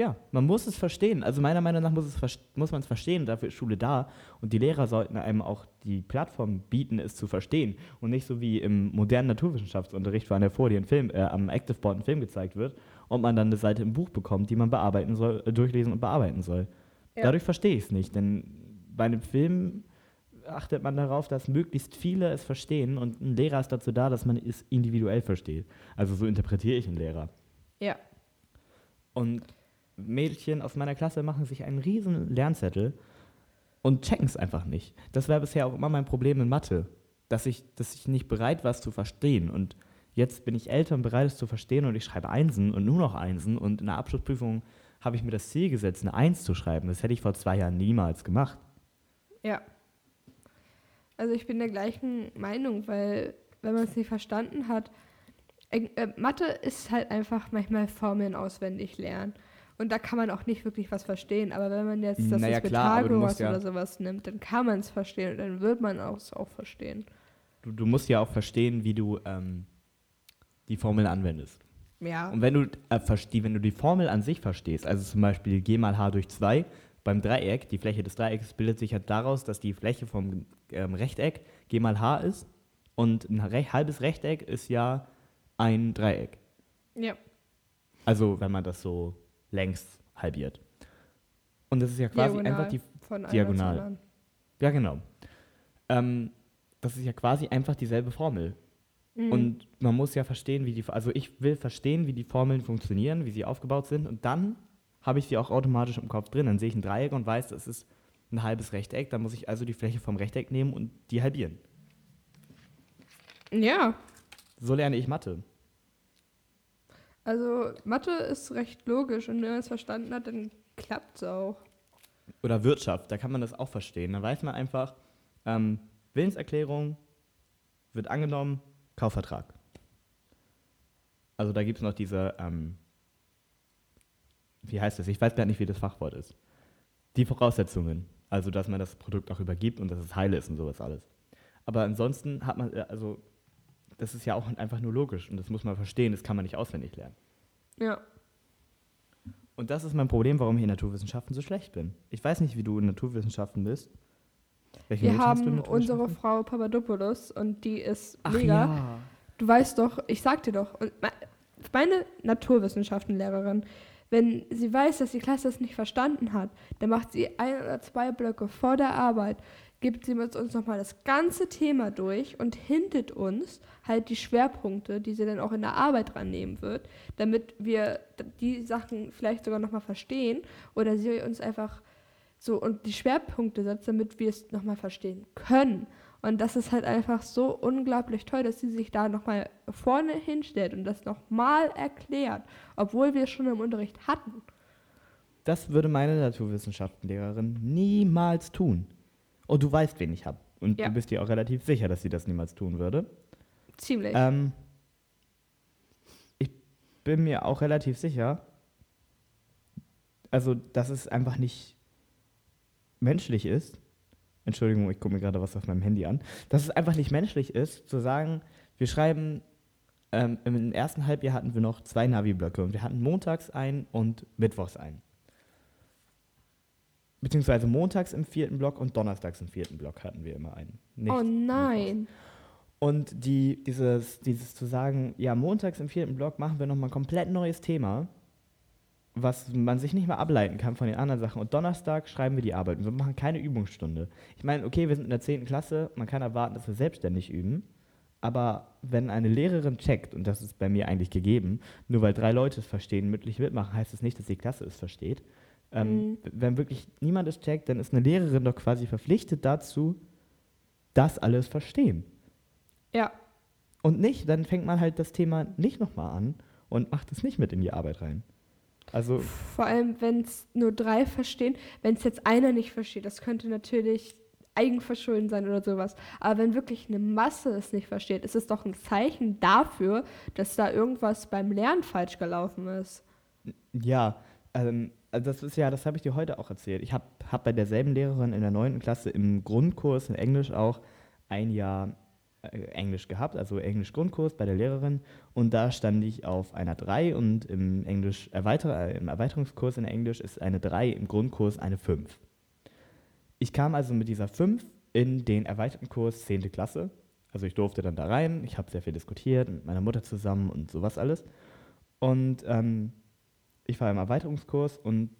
Ja, man muss es verstehen. Also meiner Meinung nach muss, es, muss man es verstehen, dafür ist Schule da. Und die Lehrer sollten einem auch die Plattform bieten, es zu verstehen. Und nicht so wie im modernen Naturwissenschaftsunterricht, wo an der Folie ein Film, äh, am Active Board ein Film gezeigt wird und man dann eine Seite im Buch bekommt, die man bearbeiten soll, äh, durchlesen und bearbeiten soll. Ja. Dadurch verstehe ich es nicht, denn bei einem Film achtet man darauf, dass möglichst viele es verstehen und ein Lehrer ist dazu da, dass man es individuell versteht. Also so interpretiere ich einen Lehrer. Ja. Und Mädchen aus meiner Klasse machen sich einen riesen Lernzettel und checken es einfach nicht. Das war bisher auch immer mein Problem in Mathe, dass ich, dass ich nicht bereit war, es zu verstehen. Und jetzt bin ich älter und bereit, es zu verstehen und ich schreibe Einsen und nur noch Einsen. Und in der Abschlussprüfung habe ich mir das Ziel gesetzt, eine Eins zu schreiben. Das hätte ich vor zwei Jahren niemals gemacht. Ja. Also ich bin der gleichen Meinung, weil wenn man es nicht verstanden hat, äh, Mathe ist halt einfach manchmal Formeln auswendig lernen. Und da kann man auch nicht wirklich was verstehen. Aber wenn man jetzt das naja, Pythagoras ja oder sowas nimmt, dann kann man es verstehen und dann wird man es auch verstehen. Du, du, musst ja auch verstehen, wie du ähm, die Formel anwendest. Ja. Und wenn du, äh, wenn du die Formel an sich verstehst, also zum Beispiel g mal h durch 2, beim Dreieck, die Fläche des Dreiecks bildet sich halt daraus, dass die Fläche vom ähm, Rechteck g mal h ist und ein Re halbes Rechteck ist ja ein Dreieck. Ja. Also wenn man das so längs halbiert. Und das ist ja quasi Diagonal einfach die Diagonal. Ja, genau. Ähm, das ist ja quasi einfach dieselbe Formel. Mhm. Und man muss ja verstehen, wie die, also ich will verstehen, wie die Formeln funktionieren, wie sie aufgebaut sind und dann habe ich sie auch automatisch im Kopf drin. Dann sehe ich ein Dreieck und weiß, das ist ein halbes Rechteck. Dann muss ich also die Fläche vom Rechteck nehmen und die halbieren. Ja. So lerne ich Mathe. Also Mathe ist recht logisch und wenn man es verstanden hat, dann klappt es auch. Oder Wirtschaft, da kann man das auch verstehen. Da weiß man einfach, ähm, Willenserklärung, wird angenommen, Kaufvertrag. Also da gibt es noch diese, ähm, wie heißt das? Ich weiß gar nicht, wie das Fachwort ist. Die Voraussetzungen. Also, dass man das Produkt auch übergibt und dass es heile ist und sowas alles. Aber ansonsten hat man, äh, also, das ist ja auch einfach nur logisch und das muss man verstehen, das kann man nicht auswendig lernen. Ja. Und das ist mein Problem, warum ich in Naturwissenschaften so schlecht bin. Ich weiß nicht, wie du in Naturwissenschaften bist. Welche Wir Noten haben unsere Frau Papadopoulos und die ist Ach mega. Ja. Du weißt doch, ich sag dir doch, meine Naturwissenschaftenlehrerin, wenn sie weiß, dass die Klasse es nicht verstanden hat, dann macht sie ein oder zwei Blöcke vor der Arbeit, gibt sie mit uns nochmal das ganze Thema durch und hintet uns halt die Schwerpunkte, die sie dann auch in der Arbeit dran nehmen wird, damit wir die Sachen vielleicht sogar nochmal verstehen oder sie uns einfach so und die Schwerpunkte setzt, damit wir es nochmal verstehen können. Und das ist halt einfach so unglaublich toll, dass sie sich da nochmal vorne hinstellt und das nochmal erklärt, obwohl wir es schon im Unterricht hatten. Das würde meine Naturwissenschaftenlehrerin niemals tun. Und oh, du weißt, wen ich habe. Und ja. du bist dir auch relativ sicher, dass sie das niemals tun würde. Ziemlich. Ähm, ich bin mir auch relativ sicher, also, dass es einfach nicht menschlich ist, Entschuldigung, ich gucke mir gerade was auf meinem Handy an, dass es einfach nicht menschlich ist, zu sagen, wir schreiben, ähm, im ersten Halbjahr hatten wir noch zwei Navi-Blöcke und wir hatten montags einen und mittwochs einen. Beziehungsweise montags im vierten Block und donnerstags im vierten Block hatten wir immer einen. Nicht oh nein. Und die, dieses, dieses zu sagen, ja, montags im vierten Block machen wir nochmal ein komplett neues Thema was man sich nicht mehr ableiten kann von den anderen Sachen. Und Donnerstag schreiben wir die Arbeit und wir machen keine Übungsstunde. Ich meine, okay, wir sind in der 10. Klasse, man kann erwarten, dass wir selbstständig üben. Aber wenn eine Lehrerin checkt, und das ist bei mir eigentlich gegeben, nur weil drei Leute es verstehen, mündlich mitmachen, heißt es das nicht, dass die Klasse es versteht. Ähm, mhm. Wenn wirklich niemand es checkt, dann ist eine Lehrerin doch quasi verpflichtet dazu, das alles verstehen. Ja. Und nicht, dann fängt man halt das Thema nicht nochmal an und macht es nicht mit in die Arbeit rein. Also Vor allem, wenn es nur drei verstehen, wenn es jetzt einer nicht versteht, das könnte natürlich Eigenverschulden sein oder sowas. Aber wenn wirklich eine Masse es nicht versteht, ist es doch ein Zeichen dafür, dass da irgendwas beim Lernen falsch gelaufen ist. Ja, ähm, also das ist ja, das habe ich dir heute auch erzählt. Ich habe hab bei derselben Lehrerin in der 9. Klasse im Grundkurs in Englisch auch ein Jahr äh, Englisch gehabt, also Englisch-Grundkurs bei der Lehrerin. Und da stand ich auf einer 3 und im, Englisch Erweiter äh, im Erweiterungskurs in Englisch ist eine 3, im Grundkurs eine 5. Ich kam also mit dieser 5 in den erweiterten Kurs 10. Klasse. Also ich durfte dann da rein, ich habe sehr viel diskutiert mit meiner Mutter zusammen und sowas alles. Und ähm, ich war im Erweiterungskurs und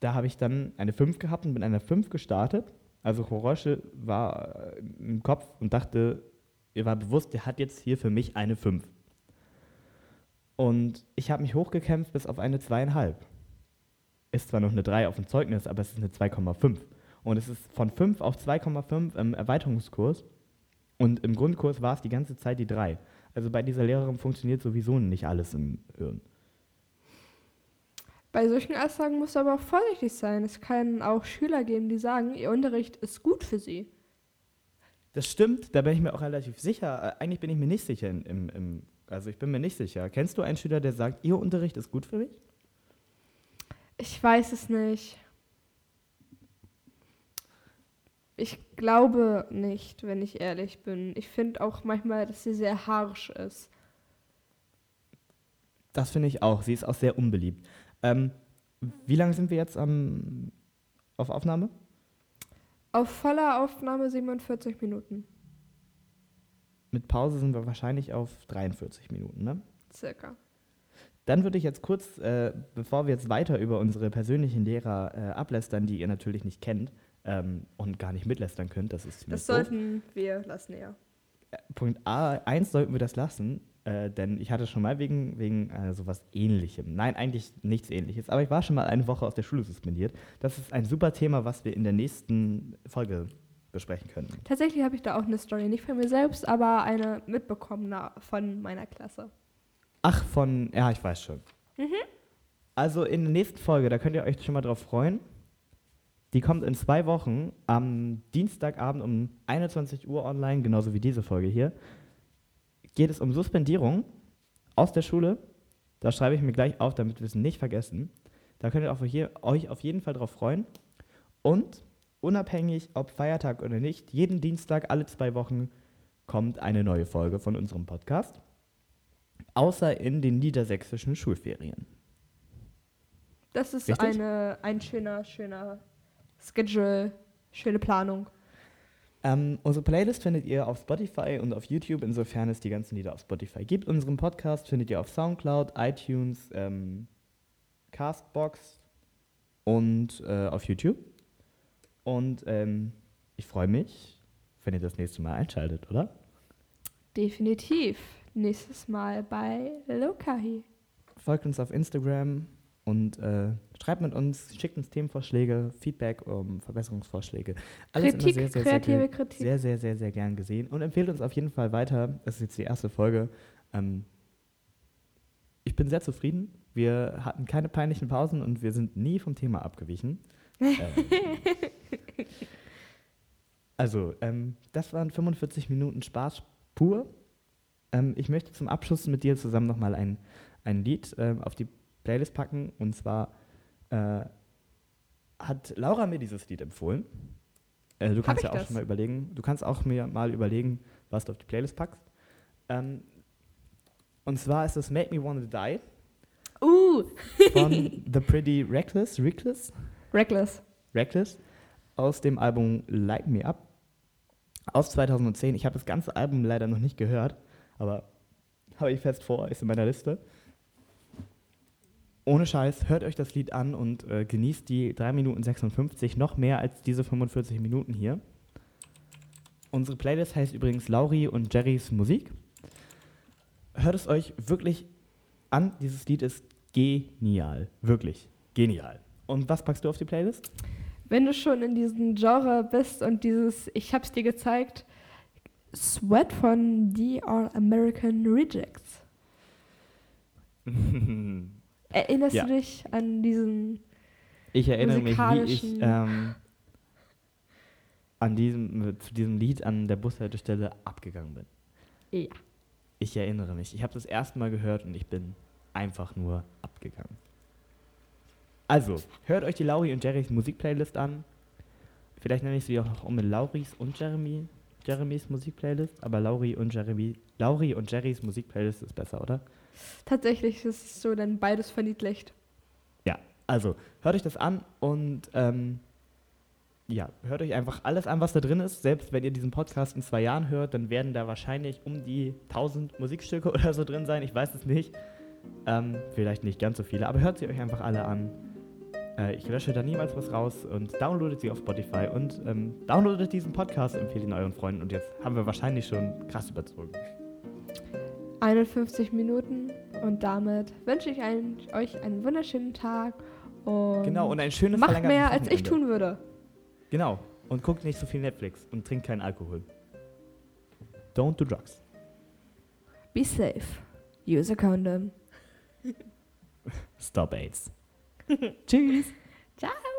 da habe ich dann eine 5 gehabt und mit einer 5 gestartet also Horosche war äh, im Kopf und dachte, ihr war bewusst, der hat jetzt hier für mich eine 5. Und ich habe mich hochgekämpft bis auf eine 2,5. Ist zwar noch eine 3 auf dem Zeugnis, aber es ist eine 2,5. Und es ist von 5 auf 2,5 im Erweiterungskurs. Und im Grundkurs war es die ganze Zeit die 3. Also bei dieser Lehrerin funktioniert sowieso nicht alles im Hirn. Bei solchen Aussagen musst du aber auch vorsichtig sein. Es kann auch Schüler geben, die sagen, ihr Unterricht ist gut für sie. Das stimmt, da bin ich mir auch relativ sicher. Äh, eigentlich bin ich mir nicht sicher. Im, im, also ich bin mir nicht sicher. Kennst du einen Schüler, der sagt, ihr Unterricht ist gut für mich? Ich weiß es nicht. Ich glaube nicht, wenn ich ehrlich bin. Ich finde auch manchmal, dass sie sehr harsch ist. Das finde ich auch. Sie ist auch sehr unbeliebt. Ähm, wie lange sind wir jetzt am, auf Aufnahme? Auf voller Aufnahme 47 Minuten. Mit Pause sind wir wahrscheinlich auf 43 Minuten, ne? Circa. Dann würde ich jetzt kurz, äh, bevor wir jetzt weiter über unsere persönlichen Lehrer äh, ablästern, die ihr natürlich nicht kennt ähm, und gar nicht mitlästern könnt, das ist Das sollten doof. wir lassen, ja. Äh, Punkt A, eins sollten wir das lassen. Äh, denn ich hatte schon mal wegen, wegen äh, sowas ähnlichem. Nein, eigentlich nichts ähnliches. Aber ich war schon mal eine Woche aus der Schule suspendiert. Das ist ein super Thema, was wir in der nächsten Folge besprechen können. Tatsächlich habe ich da auch eine Story. Nicht von mir selbst, aber eine mitbekommene von meiner Klasse. Ach, von. Ja, ich weiß schon. Mhm. Also in der nächsten Folge, da könnt ihr euch schon mal drauf freuen. Die kommt in zwei Wochen am Dienstagabend um 21 Uhr online, genauso wie diese Folge hier. Geht es um Suspendierung aus der Schule. Da schreibe ich mir gleich auf, damit wir es nicht vergessen. Da könnt ihr auch hier, euch auf jeden Fall drauf freuen. Und unabhängig, ob Feiertag oder nicht, jeden Dienstag alle zwei Wochen kommt eine neue Folge von unserem Podcast. Außer in den niedersächsischen Schulferien. Das ist Richtig? eine, ein schöner, schöner Schedule, schöne Planung. Ähm, unsere Playlist findet ihr auf Spotify und auf YouTube, insofern es die ganzen Lieder auf Spotify gibt. Unseren Podcast findet ihr auf Soundcloud, iTunes, ähm, Castbox und äh, auf YouTube. Und ähm, ich freue mich, wenn ihr das nächste Mal einschaltet, oder? Definitiv. Nächstes Mal bei Lokahi. Folgt uns auf Instagram und äh, schreibt mit uns, schickt uns Themenvorschläge, Feedback, um Verbesserungsvorschläge. Alles Kritik, sehr, sehr, kreative sehr, Kritik. sehr, sehr, sehr, sehr gern gesehen. Und empfehlt uns auf jeden Fall weiter. Das ist jetzt die erste Folge. Ähm, ich bin sehr zufrieden. Wir hatten keine peinlichen Pausen und wir sind nie vom Thema abgewichen. ähm, (laughs) also, ähm, das waren 45 Minuten Spaß pur. Ähm, ich möchte zum Abschluss mit dir zusammen nochmal ein, ein Lied ähm, auf die Playlist packen. Und zwar äh, hat Laura mir dieses Lied empfohlen. Äh, du kannst ja auch das? schon mal überlegen, du kannst auch mir mal überlegen, was du auf die Playlist packst. Ähm, und zwar ist es Make Me Wanna Die Uh, von (laughs) The Pretty Reckless, Reckless, Reckless. Reckless aus dem Album Light Me Up aus 2010. Ich habe das ganze Album leider noch nicht gehört, aber habe ich fest vor, ist in meiner Liste. Ohne Scheiß, hört euch das Lied an und äh, genießt die 3 Minuten 56 noch mehr als diese 45 Minuten hier. Unsere Playlist heißt übrigens Lauri und Jerrys Musik. Hört es euch wirklich an, dieses Lied ist genial. Wirklich genial. Und was packst du auf die Playlist? Wenn du schon in diesem Genre bist und dieses, ich hab's dir gezeigt, Sweat von The All American Rejects. (laughs) Erinnerst Ja. du dich an diesen Ich erinnere mich, wie ich ähm, an diesem, zu diesem Lied an der Bushaltestelle abgegangen bin. Ja. Ich erinnere mich. Ich habe das erste Mal gehört und ich bin einfach nur abgegangen. Also, hört euch die Lauri und Jerrys Musikplaylist an. Vielleicht nenne ich sie auch noch um in Lauris und Jeremy, Jeremys Musikplaylist, aber Lauri und Jeremy, Lauri und Jerrys Musikplaylist ist besser, oder? Tatsächlich ist es so dann beides verniedlicht. Ja, also hört euch das an und ähm, ja, hört euch einfach alles an, was da drin ist. Selbst wenn ihr diesen Podcast in zwei Jahren hört, dann werden da wahrscheinlich um die 1000 Musikstücke (laughs) oder so drin sein. Ich weiß es nicht. Ähm, vielleicht nicht ganz so viele, aber hört sie euch einfach alle an. Äh, ich lösche da niemals was raus und downloadet sie auf Spotify und ähm, downloadet diesen Podcast, empfehlt ihn euren Freunden und jetzt haben wir wahrscheinlich schon krass überzogen. 51 Minuten und damit wünsche ich einen, euch einen wunderschönen Tag und, Genau, und ein schönes macht mehr, als ich tun würde. Genau. Und guckt nicht so viel Netflix und trinkt keinen Alkohol. Don't do drugs. Be safe. Use a condom. (laughs) Stop AIDS. (laughs) Tschüss. Ciao.